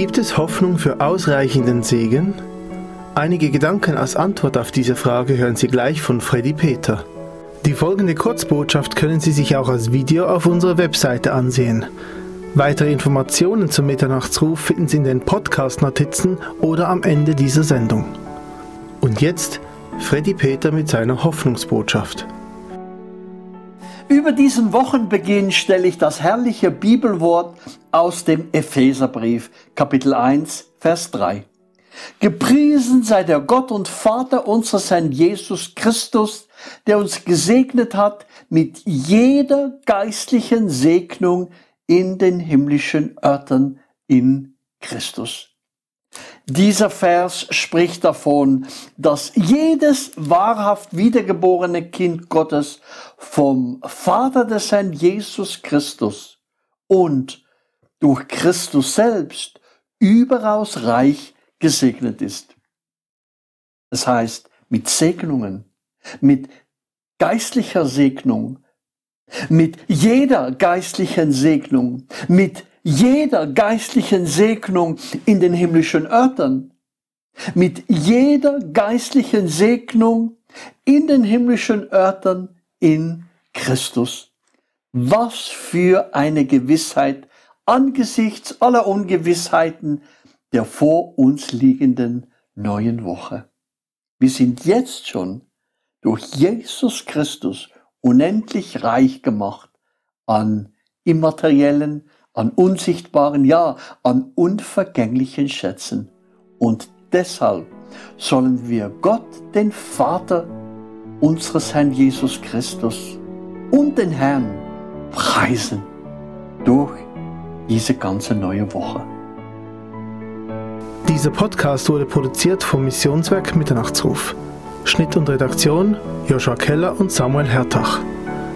Gibt es Hoffnung für ausreichenden Segen? Einige Gedanken als Antwort auf diese Frage hören Sie gleich von Freddy Peter. Die folgende Kurzbotschaft können Sie sich auch als Video auf unserer Webseite ansehen. Weitere Informationen zum Mitternachtsruf finden Sie in den Podcast-Notizen oder am Ende dieser Sendung. Und jetzt Freddy Peter mit seiner Hoffnungsbotschaft. Über diesen Wochenbeginn stelle ich das herrliche Bibelwort aus dem Epheserbrief, Kapitel 1, Vers 3. Gepriesen sei der Gott und Vater unseres Herrn Jesus Christus, der uns gesegnet hat mit jeder geistlichen Segnung in den himmlischen Örtern in Christus. Dieser Vers spricht davon, dass jedes wahrhaft wiedergeborene Kind Gottes vom Vater des Herrn Jesus Christus und durch Christus selbst überaus reich gesegnet ist. Das heißt, mit Segnungen, mit geistlicher Segnung, mit jeder geistlichen Segnung, mit jeder geistlichen Segnung in den himmlischen Örtern, mit jeder geistlichen Segnung in den himmlischen Örtern in Christus. Was für eine Gewissheit angesichts aller Ungewissheiten der vor uns liegenden neuen Woche. Wir sind jetzt schon durch Jesus Christus unendlich reich gemacht an immateriellen, an unsichtbaren, ja, an unvergänglichen Schätzen. Und deshalb sollen wir Gott, den Vater unseres Herrn Jesus Christus und den Herrn preisen durch diese ganze neue Woche. Dieser Podcast wurde produziert vom Missionswerk Mitternachtsruf. Schnitt und Redaktion Joshua Keller und Samuel Hertach.